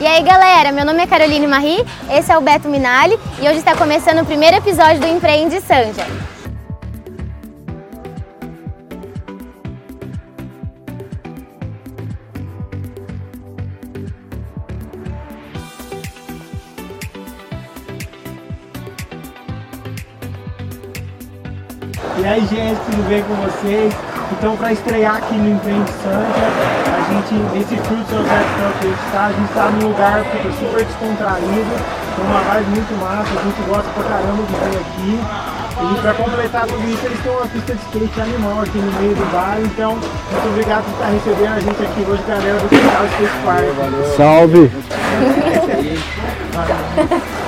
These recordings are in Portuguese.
E aí galera, meu nome é Caroline Marie, esse é o Beto Minali e hoje está começando o primeiro episódio do Empreende Sanja. E aí gente, tudo bem com vocês? Então para estrear aqui no Empreende Sanja, gente, nesse Fruit José que a gente está, a gente está num lugar super descontraído, com uma vibe muito massa, a gente gosta pra caramba de vir aqui. E para completar tudo isso, eles têm uma pista de skate animal aqui no meio do bar, então muito obrigado por estar recebendo a gente aqui hoje, galera do Quintal Skate Park. Salve!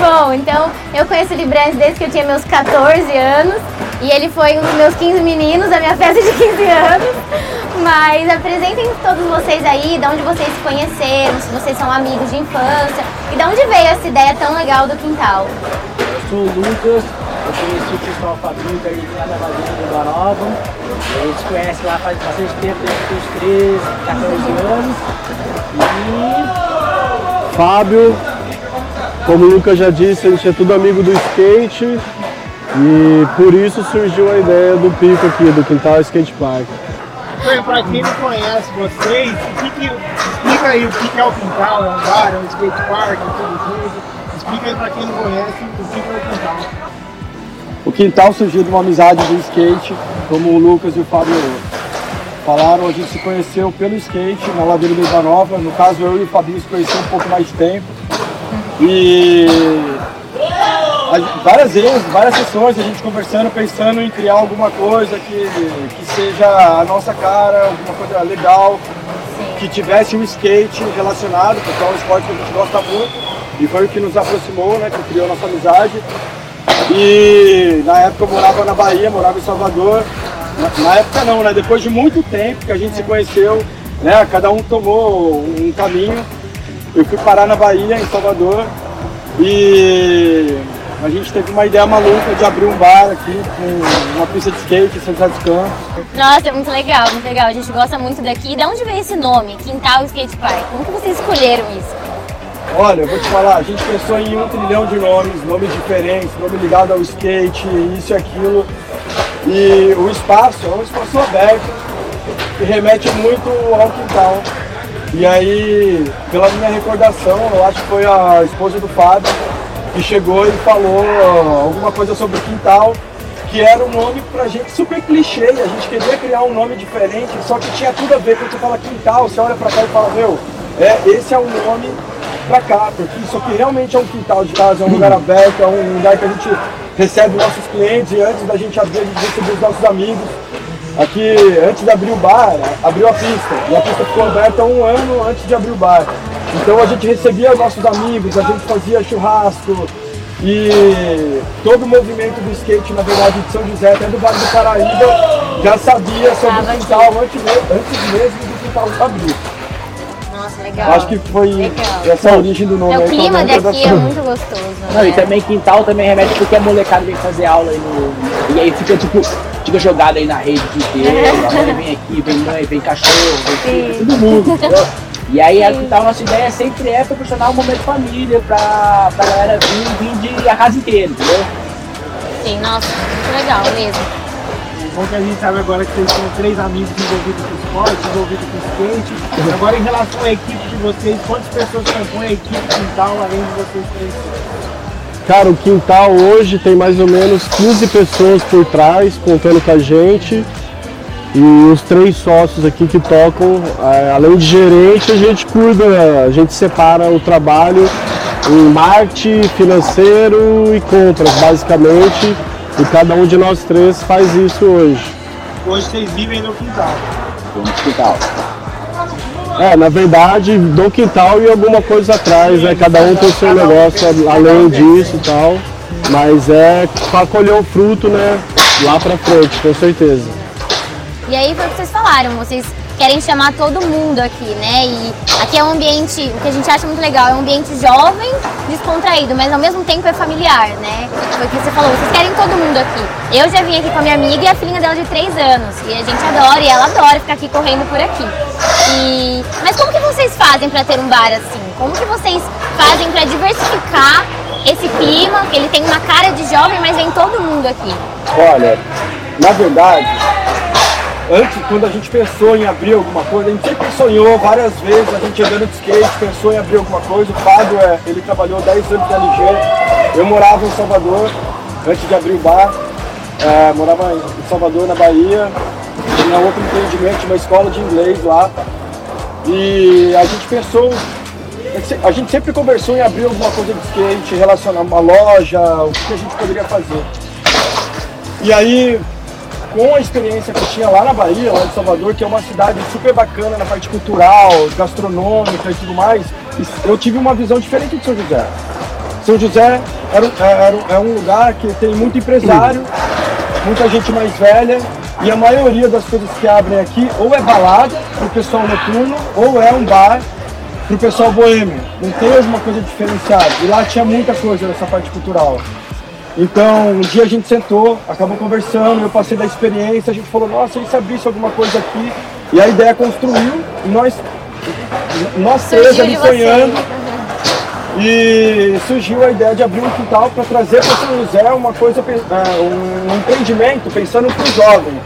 Bom, então eu conheço o Librante desde que eu tinha meus 14 anos e ele foi um dos meus 15 meninos da minha festa de 15 anos. Mas apresentem todos vocês aí, de onde vocês se conheceram, se vocês são amigos de infância e de onde veio essa ideia tão legal do quintal. Eu sou o Lucas, eu conheci o pessoal aí lá na Vazina do Barova. A gente conhece lá faz bastante tempo, desde os 13, 14 anos. E. Fábio, como o Lucas já disse, a gente é tudo amigo do skate e por isso surgiu a ideia do pico aqui, do Quintal Skate Park. Para quem não conhece vocês, que que, explica aí o que é o quintal, é um bar, é um skate park, tudo isso. Explica aí para quem não conhece o que é o quintal. O quintal surgiu de uma amizade do skate, como o Lucas e o Fábio falaram, a gente se conheceu pelo skate na Ladeira do Ivanova. No caso, eu e o Fabinho se conhecemos um pouco mais de tempo. E várias vezes, várias sessões, a gente conversando, pensando em criar alguma coisa que, que seja a nossa cara, alguma coisa legal, que tivesse um skate relacionado, porque é um esporte que a gente gosta muito, e foi o que nos aproximou, né, que criou nossa amizade. E na época eu morava na Bahia, morava em Salvador. Na, na época não, né? Depois de muito tempo que a gente se conheceu, né? Cada um tomou um caminho. Eu fui parar na Bahia, em Salvador, e a gente teve uma ideia maluca de abrir um bar aqui com uma pista de skate, São José dos Campos. Nossa, é muito legal, muito legal. A gente gosta muito daqui. De onde veio esse nome, Quintal Skate Park? Como que vocês escolheram isso? Olha, eu vou te falar, a gente pensou em um trilhão de nomes, nomes diferentes, nome ligado ao skate, isso e aquilo. E o espaço é um espaço aberto que remete muito ao quintal. E aí, pela minha recordação, eu acho que foi a esposa do Fábio que chegou e falou alguma coisa sobre o quintal, que era um nome pra gente super clichê, e a gente queria criar um nome diferente, só que tinha tudo a ver, quando você fala quintal, você olha pra cá e fala, meu, é, esse é o nome pra cá, porque isso aqui realmente é um quintal de casa, é um lugar aberto, é um lugar que a gente recebe nossos clientes, e antes da gente abrir, a gente recebe os nossos amigos. Aqui, antes de abrir o bar, abriu a pista. E a pista ficou aberta um ano antes de abrir o bar. Então a gente recebia os nossos amigos, a gente fazia churrasco. E todo o movimento do skate, na verdade, de São José, até do Vale do Paraíba, já sabia sobre o quintal antes, antes mesmo do quintal abrir. Nossa, legal. Acho que foi Legal. essa a origem do nome. É, o aí, clima a daqui é recordação. muito gostoso. Não, né? e também quintal também remete porque a molecada vem fazer aula aí no. E aí fica tipo, fica jogado aí na rede o dia inteiro, vem aqui, vem mãe, vem cachorro, vem filho, todo mundo, entendeu? E aí a quintal, nossa ideia sempre é proporcionar um momento de família pra, pra galera vir, vir de a casa inteira, entendeu? Sim, nossa, muito legal mesmo. Bom que a gente sabe agora que vocês são três amigos envolvidos com esporte, envolvidos com skate. Agora em relação à equipe de vocês, quantas pessoas compõem a equipe quintal além de vocês três? Cara, o quintal hoje tem mais ou menos 15 pessoas por trás, contando com a gente. E os três sócios aqui que tocam, eh, além de gerente, a gente cuida, a gente separa o trabalho em marketing, financeiro e compras, basicamente. E cada um de nós três faz isso hoje. Hoje vocês vivem no quintal. Pro quintal. É, na verdade, do quintal e alguma coisa atrás, né? Cada um tem o seu negócio além disso e tal. Mas é para colher o fruto, né? Lá pra frente, com certeza. E aí foi o que vocês falaram, vocês querem chamar todo mundo aqui, né? E aqui é um ambiente, o que a gente acha muito legal, é um ambiente jovem, descontraído, mas ao mesmo tempo é familiar, né? Foi o que você falou, vocês querem todo mundo aqui. Eu já vim aqui com a minha amiga e a filhinha dela de 3 anos, e a gente adora, e ela adora ficar aqui correndo por aqui. E... Mas como que vocês fazem para ter um bar assim? Como que vocês fazem para diversificar esse clima, que ele tem uma cara de jovem, mas vem todo mundo aqui? Olha, na verdade, antes, quando a gente pensou em abrir alguma coisa, a gente sempre sonhou várias vezes, a gente andando de skate, pensou em abrir alguma coisa. O Fábio, é, ele trabalhou 10 anos na LG, eu morava em Salvador, antes de abrir o bar, é, morava em Salvador, na Bahia, tinha outro empreendimento, uma escola de inglês lá. E a gente pensou, a gente sempre conversou em abrir alguma coisa de skate, relacionar uma loja, o que a gente poderia fazer. E aí com a experiência que eu tinha lá na Bahia, lá em Salvador, que é uma cidade super bacana na parte cultural, gastronômica e tudo mais, eu tive uma visão diferente de São José. São José era, era, é um lugar que tem muito empresário, muita gente mais velha, e a maioria das coisas que abrem aqui ou é balada para o pessoal noturno, ou é um bar para o pessoal boêmio. Não tem alguma coisa diferenciada. E lá tinha muita coisa nessa parte cultural. Então, um dia a gente sentou, acabou conversando, eu passei da experiência, a gente falou, nossa, e se abrisse alguma coisa aqui? E a ideia construiu, e nós, nós três ali sonhando, e surgiu a ideia de abrir um quintal para trazer para São José uma coisa, é, um empreendimento pensando para o jovem,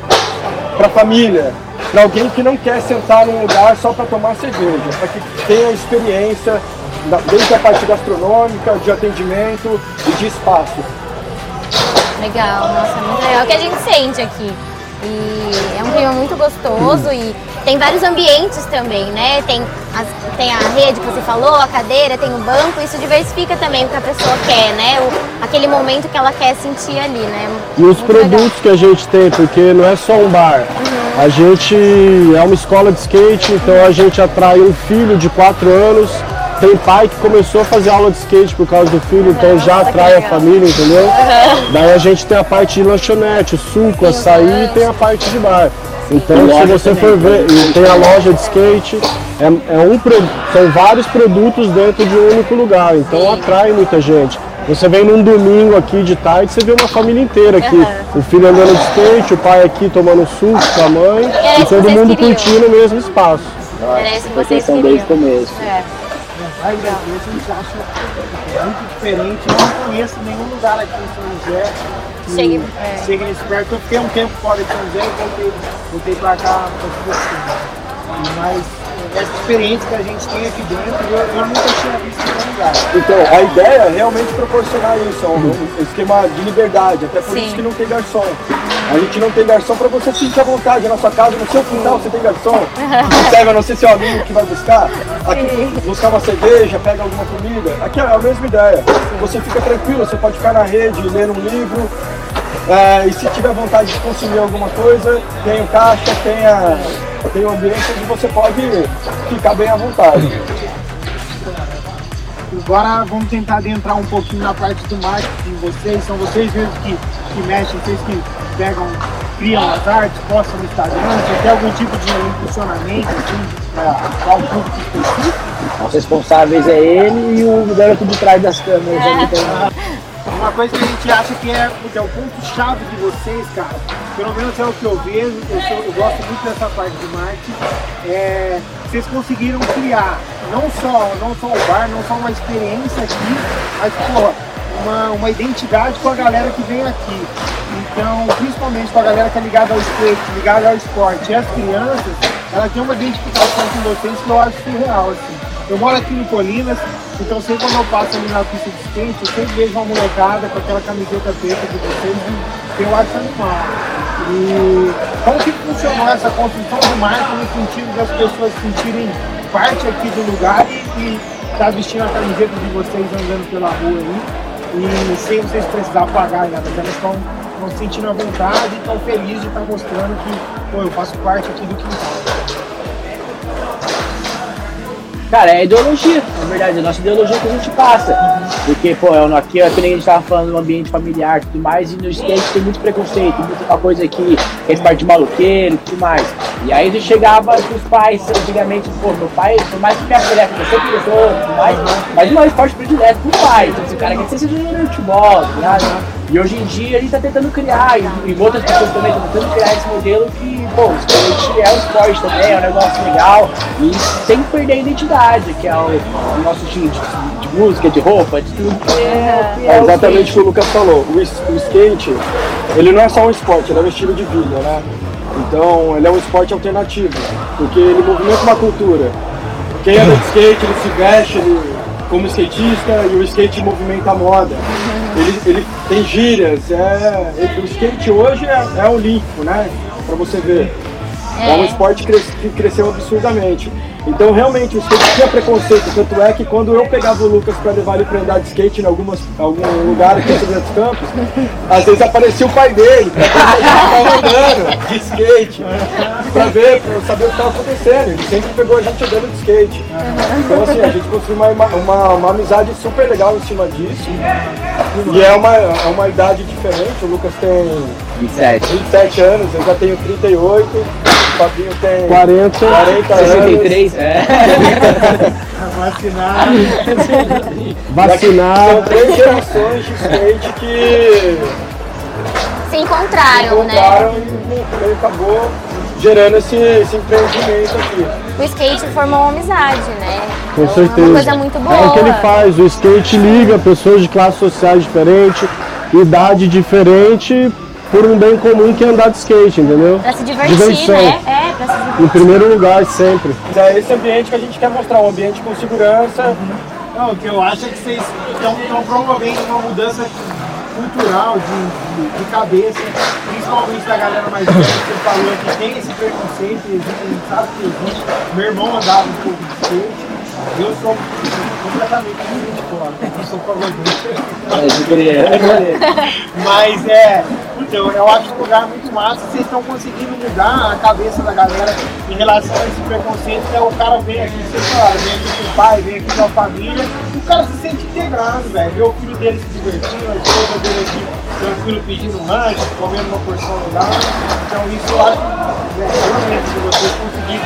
para a família, para alguém que não quer sentar num lugar só para tomar cerveja, para que tenha experiência desde a parte gastronômica, de atendimento e de espaço. Legal, nossa, é muito legal. O que a gente sente aqui. E é um clima muito gostoso e tem vários ambientes também, né? Tem, as, tem a rede que você falou, a cadeira, tem o banco, isso diversifica também o que a pessoa quer, né? O, aquele momento que ela quer sentir ali, né? E os muito produtos legal. que a gente tem, porque não é só um bar. Uhum. A gente é uma escola de skate, então a gente atrai um filho de 4 anos tem pai que começou a fazer aula de skate por causa do filho, então já atrai a família, entendeu? Daí a gente tem a parte de lanchonete, suco, açaí e tem a parte de bar. Então se você for ver, tem a loja de skate, é, é um, são vários produtos dentro de um único lugar, então atrai muita gente. Você vem num domingo aqui de tarde, você vê uma família inteira aqui. Uhum. O filho andando de skate, o pai aqui tomando suco com a mãe e todo mundo curtindo o mesmo espaço. Era isso que vocês queriam. desde o começo. É. Brasil, a gente acha muito diferente. Eu não conheço nenhum lugar aqui em São José que chegue, é. nesse perto. Eu fiquei um tempo fora de São José e voltei, voltei pra cá pra assim. Mas essa experiência que a gente tem aqui dentro, eu, eu nunca tinha visto em nenhum lugar. Então, a ideia é realmente proporcionar isso, um esquema de liberdade, até por Sim. isso que não tem garçom. A gente não tem garçom para você sentir à vontade na sua casa, no seu quintal você tem garçom. Serve a não ser seu amigo que vai buscar, aqui, buscar uma cerveja, pega alguma comida. Aqui é a mesma ideia. Você fica tranquilo, você pode ficar na rede, ler um livro. É, e se tiver vontade de consumir alguma coisa, tem o caixa, tem, a, tem o ambiente onde você pode ficar bem à vontade. Agora vamos tentar adentrar um pouquinho na parte do marketing de vocês. São vocês mesmos que, que mexem, vocês que pegam, criam as artes, postam no Instagram. Você tem algum tipo de impulsionamento assim, para um público específico? Os responsáveis é ele e o garoto de trás das câmeras. É. Uma coisa que a gente acha que é, que é o ponto-chave de vocês, cara, pelo menos é o que eu vejo, eu, sou, eu gosto muito dessa parte de marketing, é, vocês conseguiram criar não só, não só o bar, não só uma experiência aqui, mas pô, uma, uma identidade com a galera que vem aqui. Então, principalmente com a galera que é ligada ao skate, ligada ao esporte e as crianças, ela tem uma identificação com vocês que eu acho surreal, assim. Eu moro aqui no Colinas, então sempre quando eu passo ali na pista de skate, eu sempre vejo uma molecada com aquela camiseta preta de vocês, que eu acho animal. E como que funcionou essa construção do marca no sentido das pessoas sentirem parte aqui do lugar e estar tá vestindo a camiseta de vocês andando pela rua aí, e sem vocês precisar pagar nada, elas estão se sentindo à vontade e estão felizes de estar mostrando que pô, eu faço parte aqui do quintal. Cara, é ideologia, na verdade, é a nossa ideologia que a gente passa. Porque, pô, é aqui, é nem a gente tava falando no ambiente familiar e tudo mais, e no skate tem muito preconceito, muita coisa aqui, que é parte de maluqueiro e tudo mais. E aí gente chegava os pais, antigamente, pô, meu pai, por mais que minha filha eu gostou, tudo mais, mas não é esporte predileto pro pai. Então, esse cara quer ser jogador de futebol, tá ligado? E hoje em dia gente está tentando criar, e, e outras pessoas também estão tentando criar esse modelo que, pô, o skate é um esporte também, é um negócio legal, e sem perder a identidade, que é o, o nosso estilo de, de, música, de roupa, de tudo que é. Que é, é exatamente o que o Lucas falou. O, o skate, ele não é só um esporte, ele é um estilo de vida, né? Então, ele é um esporte alternativo, porque ele movimenta uma cultura. Quem anda de skate, ele se veste ele, como skatista e o skate movimenta a moda ele, ele tem gírias, é, o skate hoje é, é olímpico, né? Pra você ver. É, é um esporte que cresceu absurdamente. Então, realmente, o skate tinha preconceito. Tanto é que quando eu pegava o Lucas para levar ele para andar de skate em algumas, algum lugar aqui em dos Campos, às vezes aparecia o pai dele, para andando de skate, para ver, para saber o que estava acontecendo. Ele sempre pegou a gente andando de skate. Então, assim, a gente construiu uma, uma, uma amizade super legal em cima disso. E é uma, é uma idade diferente. O Lucas tem 27, 27 anos, eu já tenho 38. O Fabinho tem 40, 40 63, é. Vacinado. Vacinado. São três gerações de skate que se encontraram, se encontraram né? E, e acabou gerando esse, esse empreendimento aqui. O skate formou uma amizade, né? Com certeza. É uma coisa muito boa. É o que ele faz, o skate liga pessoas de classes sociais diferentes, idade diferente, por um bem comum que é andar de skate, entendeu? Pra se divertir, Diversão. né? É, pra se divertir. Em primeiro lugar, sempre. É esse ambiente que a gente quer mostrar, um ambiente com segurança. Uhum. Não, o que eu acho é que vocês estão promovendo uma mudança cultural, de, de, de, cabeça, principalmente da galera mais velha, você falou que tem esse preconceito, gente sabe que existe. Meu irmão andava um pouco de skate, eu sou completamente fora, eu sou favor Mas é, então, eu acho um lugar muito massa, vocês estão conseguindo mudar a cabeça da galera em relação a esse preconceito, que é o cara vem aqui, fala, vem aqui com o pai, vem aqui com a família, o cara se sente integrado, velho, vê o filho dele se divertindo, a esposa dele aqui tranquilo pedindo um lanche, comendo uma porção legal, então isso eu acho, né, realmente, se vocês conseguirem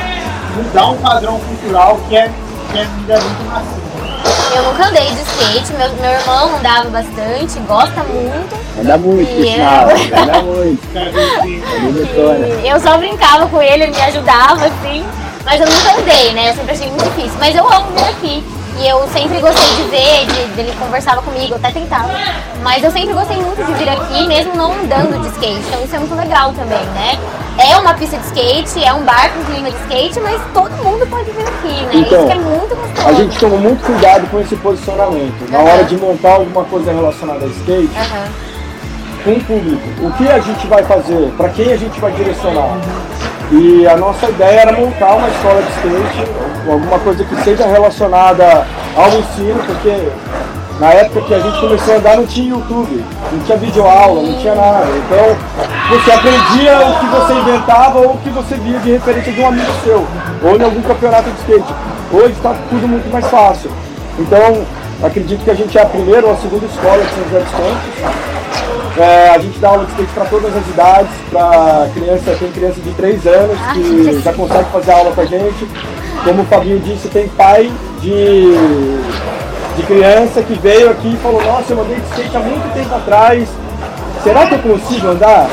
mudar um padrão cultural que é que é muito macio. Eu nunca andei de skate, meu, meu irmão andava bastante, gosta muito. Anda muito, e eu... anda muito. e eu só brincava com ele, ele me ajudava, assim. Mas eu nunca andei, né? Eu sempre achei muito difícil. Mas eu amo vir aqui. E eu sempre gostei de ver, de, de ele conversava comigo, até tentava. Mas eu sempre gostei muito de vir aqui, mesmo não andando de skate. Então isso é muito legal também, né? É uma pista de skate, é um bar com clima de skate, mas todo mundo pode vir aqui, né? Então, isso é muito gostoso. A gente toma muito cuidado com esse posicionamento. Na uhum. hora de montar alguma coisa relacionada a skate, uhum. Com o público. O que a gente vai fazer? Para quem a gente vai direcionar? E a nossa ideia era montar uma escola de skate, alguma coisa que seja relacionada ao ensino, porque na época que a gente começou a andar não tinha YouTube, não tinha videoaula, não tinha nada. Então você aprendia o que você inventava ou o que você via de referência de um amigo seu, ou em algum campeonato de skate. Hoje está tudo muito mais fácil. Então acredito que a gente é a primeira ou a segunda escola de São José dos Campos é, a gente dá aula de skate para todas as idades, para criança, tem criança de 3 anos ah, que já consegue fazer aula com a gente. Como o Fabinho disse, tem pai de, de criança que veio aqui e falou, nossa, eu andei de skate há muito tempo atrás. Será que eu consigo andar?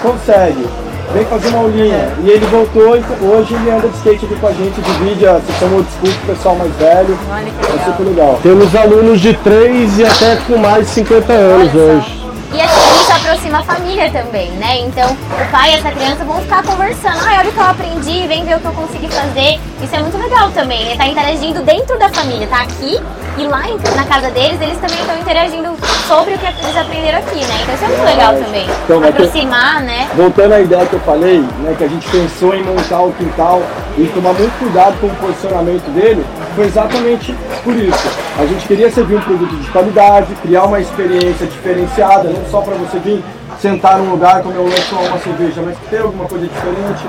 Consegue. Vem fazer uma aulinha. E ele voltou e hoje ele anda de skate aqui com a gente, divide a sessão old school com o pessoal mais velho. Olha que legal. É super legal. Temos alunos de 3 e até com mais de 50 anos hoje. E assim, isso aproxima a família também, né? Então, o pai e essa criança vão ficar conversando. Ah, olha o que eu aprendi, vem ver o que eu consegui fazer. Isso é muito legal também. Ele tá interagindo dentro da família, tá aqui e lá na casa deles, eles também estão interagindo sobre o que eles aprenderam aqui, né? Então isso é muito legal também. Então, Aproximar, né? Voltando à ideia que eu falei, né? Que a gente pensou em montar o quintal e tomar muito cuidado com o posicionamento dele, foi exatamente por isso. A gente queria servir um produto de qualidade, criar uma experiência diferenciada, não só para você vir sentar num lugar, comer um lanche ou uma cerveja, mas ter alguma coisa diferente.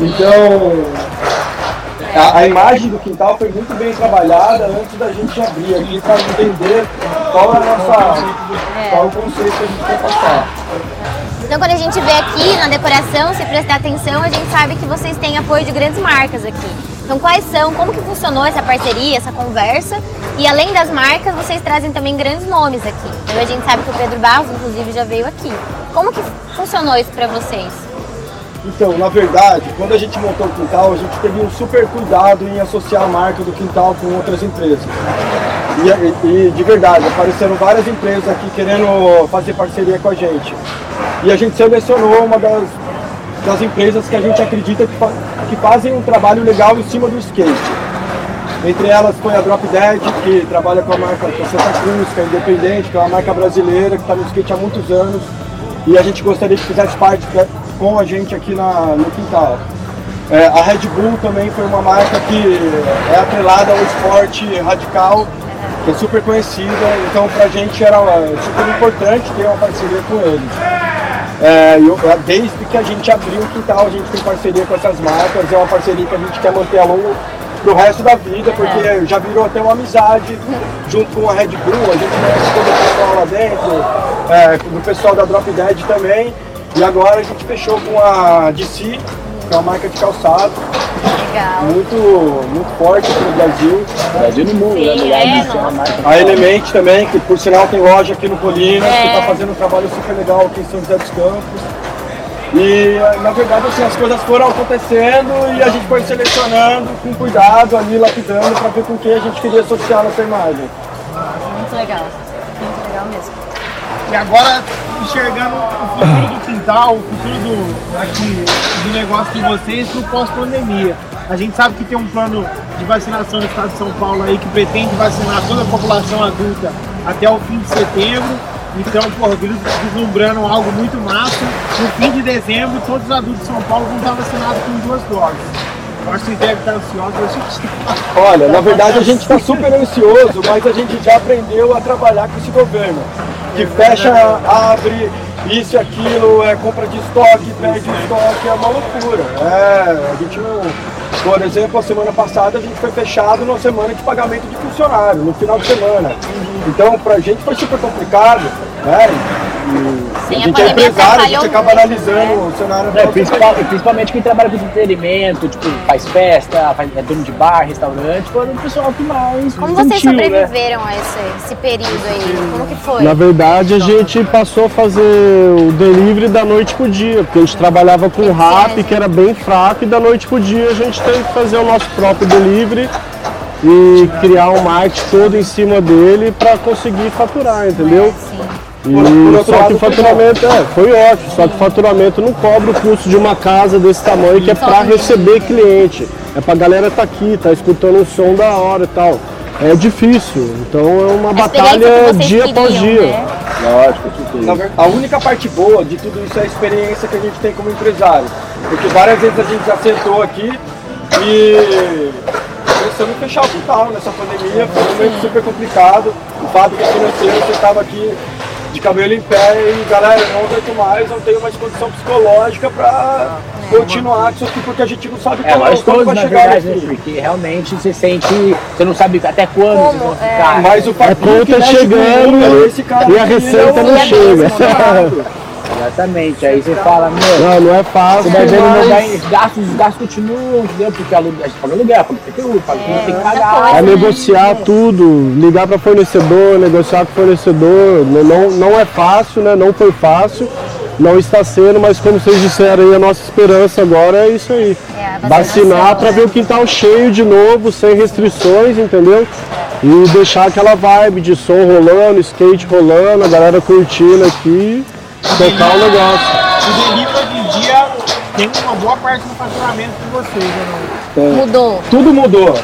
Então, A, a imagem do quintal foi muito bem trabalhada antes da gente abrir aqui para entender qual é a nossa, qual o conceito que a gente quer passar. Então quando a gente vê aqui na decoração, se prestar atenção, a gente sabe que vocês têm apoio de grandes marcas aqui. Então quais são, como que funcionou essa parceria, essa conversa? E além das marcas, vocês trazem também grandes nomes aqui. Então a gente sabe que o Pedro Barros, inclusive, já veio aqui. Como que funcionou isso para vocês? Então, na verdade, quando a gente montou o Quintal, a gente teve um super cuidado em associar a marca do Quintal com outras empresas. E, e, de verdade, apareceram várias empresas aqui querendo fazer parceria com a gente. E a gente selecionou uma das, das empresas que a gente acredita que, fa que fazem um trabalho legal em cima do skate. Entre elas foi a Drop Dead, que trabalha com a marca Santa Cruz, que é independente, que é uma marca brasileira, que está no skate há muitos anos. E a gente gostaria que fizesse parte com a gente aqui na, no quintal. É, a Red Bull também foi uma marca que é atrelada ao esporte radical, que é super conhecida, então pra gente era super importante ter uma parceria com eles. É, eu, é, desde que a gente abriu o quintal, a gente tem parceria com essas marcas, é uma parceria que a gente quer manter a longo pro resto da vida, porque é. já virou até uma amizade junto com a Red Bull, a gente conhece todo o pessoal lá dentro, é, do pessoal da Drop Dead também. E agora a gente fechou com a DC, é uma marca de calçado. Legal. Muito, muito forte aqui no Brasil. Brasil no mundo, Sim, né? é, Mulher, nossa. A Element também, que por sinal tem loja aqui no Colinas, É. que está fazendo um trabalho super legal aqui em São José dos Campos. E na verdade assim, as coisas foram acontecendo e a gente foi selecionando com cuidado ali, lapidando para ver com quem a gente queria associar nossa imagem. Muito legal. E agora enxergando o futuro do quintal, o futuro do, aqui, do negócio de vocês no pós-pandemia. A gente sabe que tem um plano de vacinação no estado de São Paulo aí que pretende vacinar toda a população adulta até o fim de setembro. Então, vis- vislumbrando algo muito massa. No fim de dezembro, todos os adultos de São Paulo vão estar vacinados com duas doses. Vocês devem estar ansiosos. Eu acho que Olha, na verdade a gente está super ansioso, mas a gente já aprendeu a trabalhar com esse governo. Que fecha, abre, isso e aquilo, é compra de estoque, perde estoque, é uma loucura. É, a gente não. Por exemplo, a semana passada a gente foi fechado numa semana de pagamento de funcionário, no final de semana. Então, pra gente foi super complicado, né? E Sim, a a gente é empresário, a gente acaba muito, analisando né? o cenário É, da principal- principalmente quem trabalha com entretenimento, tipo, faz festa, faz, é dono de bar, restaurante, foram o pessoal que mais Como vocês sentiu, né? sobreviveram a esse, esse período aí? Como que foi? Na verdade, a gente passou a fazer o delivery da noite pro dia, porque a gente trabalhava com rap, que era bem fraco, e da noite pro dia a gente teve que fazer o nosso próprio delivery e criar um marketing todo em cima dele para conseguir faturar, entendeu? E Por- por outro só que o foi faturamento é, foi ótimo, só que o faturamento não cobra o custo de uma casa desse tamanho que é para receber cliente. É pra galera tá aqui, tá escutando um som da hora e tal. É difícil, então é uma A batalha dia após dia. né? Lógico, ver- A única parte boa de tudo isso é a experiência que a gente tem como empresário. Porque várias vezes a gente já sentou aqui e pensando em fechar o quintal nessa pandemia, foi um momento super complicado. O Fábio, que é financeiro, você estava aqui de cabelo em pé e galera, não aguento mais, não tenho mais condição psicológica para continuar com isso aqui, porque a gente não sabe É, como, nós todos, vai na chegar verdade, né, aqui. porque realmente você sente, você não sabe até quando Como, vocês vão é. ficar. Mas o A que mexe com chegando número, esse cara e a receita é não um- chega. Exatamente, aí você fala, meu, Não, não é fácil, você vai vendo mas vai, os gastos, os gastos continuam, entendeu? Porque a gente paga aluguel, paga IPTU, paga tudo, tem que pagar. é né? negociar tudo, ligar para fornecedor, negociar com fornecedor, não, não, não é fácil, né? Não foi fácil, não está sendo, mas como vocês disseram aí, a nossa esperança agora é isso aí. É, Vacinar para né? ver o quintal cheio de novo, sem restrições, entendeu? E deixar aquela vibe de som rolando, skate rolando, a galera curtindo aqui, tocar o negócio. o delivery hoje em dia tem uma boa parte do faturamento de vocês, né? não? Mudou. Tudo mudou,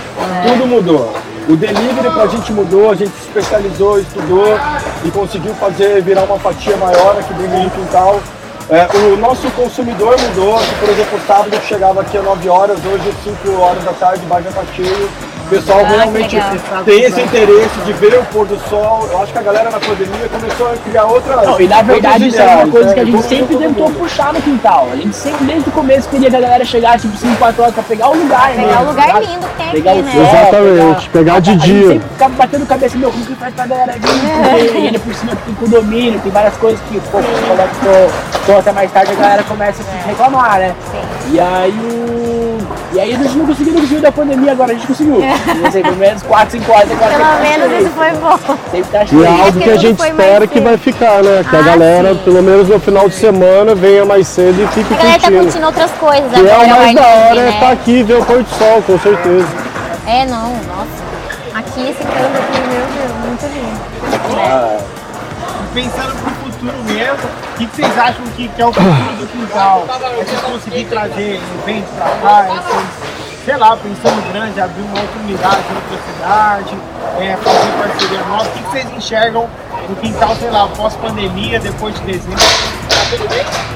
tudo mudou. O delivery pra gente mudou, a gente se especializou, estudou e conseguiu fazer virar uma fatia maior aqui dentro do quintal. É, o nosso consumidor mudou, que, por exemplo, sábado chegava aqui às 9 horas, hoje às 5 horas da tarde, o bar já tá cheio. Pessoal Ah, realmente tem esse interesse de ver o pôr do sol. Eu acho que a galera na pandemia começou a criar outras. Não, e na verdade isso é uma ideais, coisa né? que a gente sempre tentou mundo. puxar no quintal. A gente sempre, desde o começo, queria que a galera chegasse tipo 5, 4 horas pra pegar o lugar, né? Pegar o lugar Pegar- lindo que tem pegar aqui, o né? sol, Exatamente, pegar de a gente dia. sempre ficava batendo cabeça, meu, como que faz pra galera vir? Porque ainda por cima tem condomínio, tem várias coisas que, pô, se coloca tô, tô até mais tarde, a galera começa a se reclamar, né? E aí o. E aí a gente não conseguiu, conseguiu da pandemia, agora a gente conseguiu. Não sei, pelo menos 4, 5 horas agora. Pelo sempre tá menos isso foi bom. Sempre tá E cheio. é algo que que a gente espera que vai ficar, né? Que a Ah, galera, sim. pelo menos no final de semana, venha mais cedo e fique A galera tá curtindo. curtindo outras coisas E é o mais da hora é né? estar aqui e ver o pôr do sol, com certeza. É, não, nossa. Aqui esse campo aqui, meu Deus, muito lindo. Pensando pro futuro mesmo, o que, que vocês acham que, que é o futuro do quintal? É vocês conseguir trazer eventos pra cá, é vocês, sei lá, pensando grande, abrir uma outra unidade em outra cidade, é, fazer parceria nova. O que, que vocês enxergam no quintal, sei lá, pós-pandemia, depois de dezembro?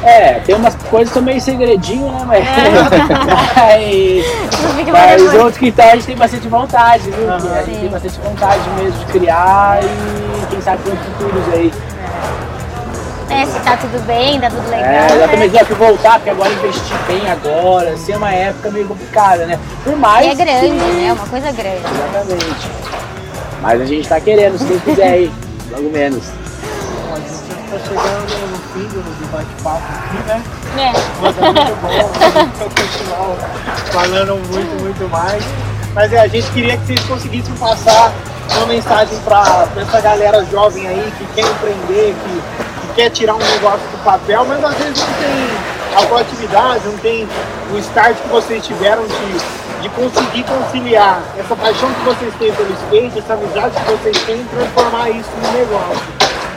É, tem umas coisas que são meio segredinho, né? Mas. mas, fica mas vergonha. outros quintais a gente tem bastante vontade, viu? A gente Sim. tem bastante vontade mesmo de criar e quem sabe para futuros aí. É, se tá tudo bem, tá tudo legal. É, né? exatamente, só que voltar, porque agora investir bem agora, assim, é uma época meio complicada, né? Por mais. E é grande, que- né? É uma coisa grande. Exatamente. Mas a gente tá querendo, se Deus quiser aí, logo menos. Bom, a gente está chegando no fim do, bate-papo aqui, né? É. Mas é muito bom, vou continuar falando muito, muito mais. Mas é, a gente queria que vocês conseguissem passar uma mensagem para essa galera jovem aí que quer empreender, que quer tirar um negócio do papel, mas às vezes não tem a proatividade, não tem o start que vocês tiveram de, de conseguir conciliar essa paixão que vocês têm pelo skate, essa amizade que vocês têm e transformar isso num negócio.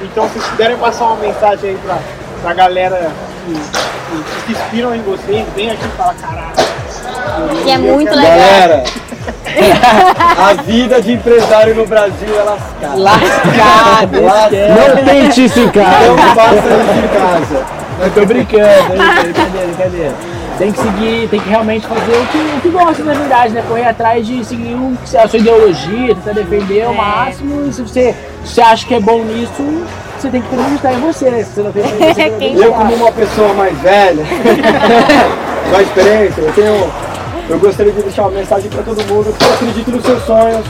Então, se puderem passar uma mensagem aí pra, pra galera que, que, que se inspiram em vocês, vem aqui e fala, caralho. Que é muito legal. Galera, a vida de empresário no Brasil é lascada. Lascado, Lascada. Não tente isso em Não casa. faça isso em casa. Eu tô brincando, brincadeira, brincadeira. Tem que seguir, tem que realmente fazer o que, o que gosta, na verdade, né? Correr atrás de seguir um, a sua ideologia, tentar defender ao É. máximo. E se você, se você acha que é bom nisso, você tem que acreditar em você. Se você não tem você Quem Eu, como uma pessoa mais velha, com a experiência, eu tenho. Eu gostaria de deixar uma mensagem para todo mundo que acredite nos seus sonhos,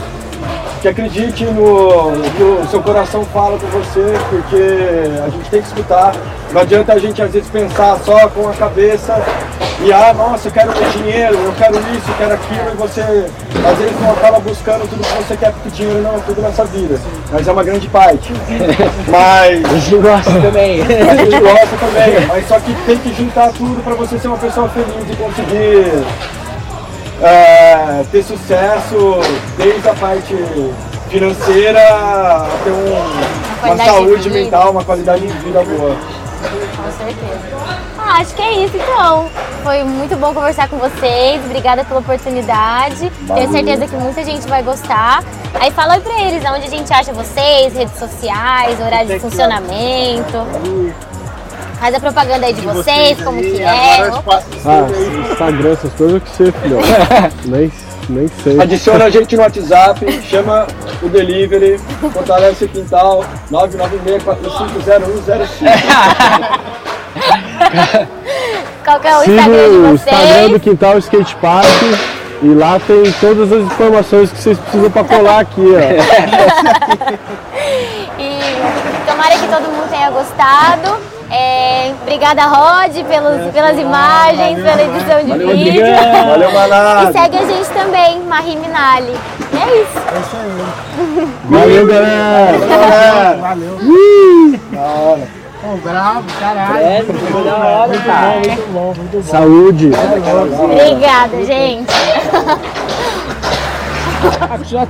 que acredite no no que o seu coração fala com você, porque a gente tem que escutar. Não adianta a gente às vezes pensar só com a cabeça e ah, nossa, eu quero ter dinheiro, eu quero isso, eu quero aquilo, e você às vezes não acaba buscando tudo que você quer, porque dinheiro não é tudo nessa vida. Mas é uma grande parte. Mas A gente gosta também. a gente gosta também, mas só que tem que juntar tudo para você ser uma pessoa feliz e conseguir é, ter sucesso desde a parte financeira até um- uma saúde mental, uma qualidade de vida boa. Com certeza. Ah, acho que é isso então. Foi muito bom conversar com vocês. Obrigada pela oportunidade. Tenho certeza que muita gente vai gostar. Aí fala aí pra eles onde a gente acha vocês, redes sociais, horário de funcionamento. Faz a propaganda aí de vocês, como aí, que é. Ah. Instagram, essas coisas que você, filhão. nem, nem sei. Adiciona a gente no WhatsApp, chama o delivery, fortalece o quintal 996450105. Qual que é o Siga Instagram de o vocês? Instagram do Quintal Skate Park e lá tem todas as informações que vocês precisam para colar aqui, ó. E tomara que todo mundo tenha gostado. É, obrigada, Rod, pelos, pelas imagens, pela edição de Valeu, vídeo. Valeu, E Manado! segue a gente também, Marie Minali. É isso. Valeu, galera! Galera, Valeu. da hora. Pô, bravo, caralho. É, muito bom, hora, muito cara. bom, muito bom, muito bom. Saúde! Obrigada, gente.